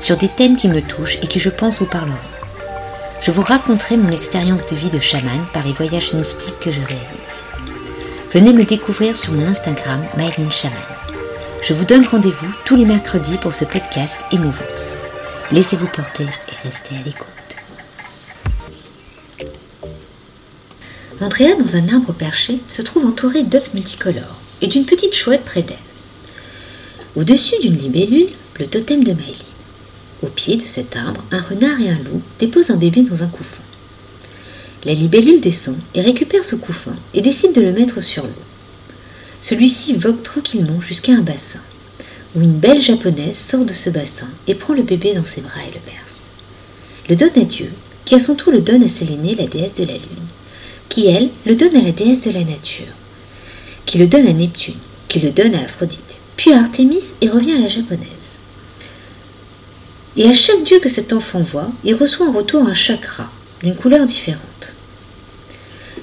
sur des thèmes qui me touchent et qui je pense vous parleront. Je vous raconterai mon expérience de vie de chaman par les voyages mystiques que je réalise. Venez me découvrir sur mon Instagram Myline. Je vous donne rendez-vous tous les mercredis pour ce podcast Émouvance. Laissez-vous porter et restez à l'écoute. Andrea, dans un arbre perché, se trouve entourée d'œufs multicolores et d'une petite chouette près d'elle. Au-dessus d'une libellule, le totem de Maëlie. Au pied de cet arbre, un renard et un loup déposent un bébé dans un couffin. La libellule descend et récupère ce couffin et décide de le mettre sur l'eau. Celui-ci vogue tranquillement jusqu'à un bassin, où une belle japonaise sort de ce bassin et prend le bébé dans ses bras et le berce. Le donne à Dieu, qui à son tour le donne à Sélénée, la déesse de la lune, qui elle le donne à la déesse de la nature, qui le donne à Neptune, qui le donne à Aphrodite, puis à Artémis et revient à la japonaise. Et à chaque dieu que cet enfant voit, il reçoit en retour un chakra d'une couleur différente.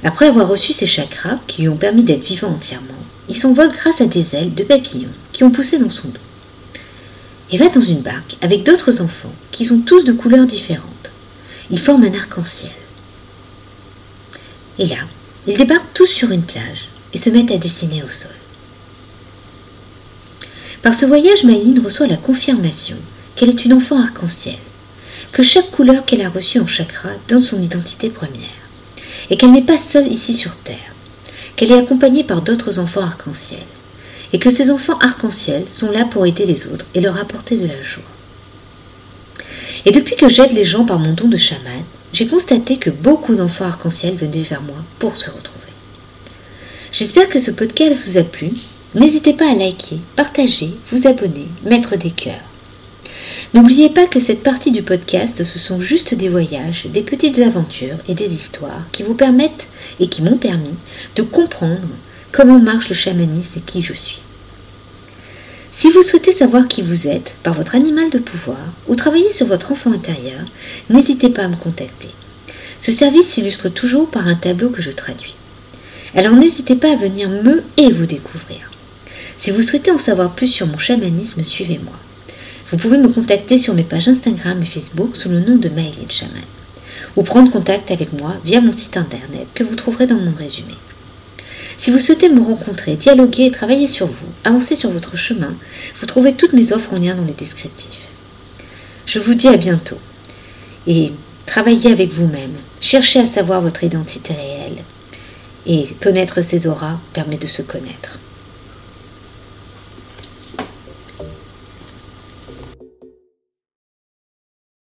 Après avoir reçu ces chakras qui lui ont permis d'être vivant entièrement, il s'envole grâce à des ailes de papillons qui ont poussé dans son dos. Il va dans une barque avec d'autres enfants qui sont tous de couleurs différentes. Ils forment un arc-en-ciel. Et là, ils débarquent tous sur une plage et se mettent à dessiner au sol. Par ce voyage, Maïline reçoit la confirmation qu'elle est une enfant arc-en-ciel, que chaque couleur qu'elle a reçue en chakra donne son identité première, et qu'elle n'est pas seule ici sur Terre, qu'elle est accompagnée par d'autres enfants arc-en-ciel, et que ces enfants arc-en-ciel sont là pour aider les autres et leur apporter de la joie. Et depuis que j'aide les gens par mon don de chaman, j'ai constaté que beaucoup d'enfants arc-en-ciel venaient vers moi pour se retrouver. J'espère que ce podcast vous a plu. N'hésitez pas à liker, partager, vous abonner, mettre des cœurs. N'oubliez pas que cette partie du podcast, ce sont juste des voyages, des petites aventures et des histoires qui vous permettent et qui m'ont permis de comprendre comment marche le chamanisme et qui je suis. Si vous souhaitez savoir qui vous êtes par votre animal de pouvoir ou travailler sur votre enfant intérieur, n'hésitez pas à me contacter. Ce service s'illustre toujours par un tableau que je traduis. Alors n'hésitez pas à venir me et vous découvrir. Si vous souhaitez en savoir plus sur mon chamanisme, suivez-moi. Vous pouvez me contacter sur mes pages Instagram et Facebook sous le nom de Maëline Chaman ou prendre contact avec moi via mon site internet que vous trouverez dans mon résumé. Si vous souhaitez me rencontrer, dialoguer et travailler sur vous, avancer sur votre chemin, vous trouvez toutes mes offres en lien dans les descriptifs. Je vous dis à bientôt et travaillez avec vous-même, cherchez à savoir votre identité réelle et connaître ses auras permet de se connaître.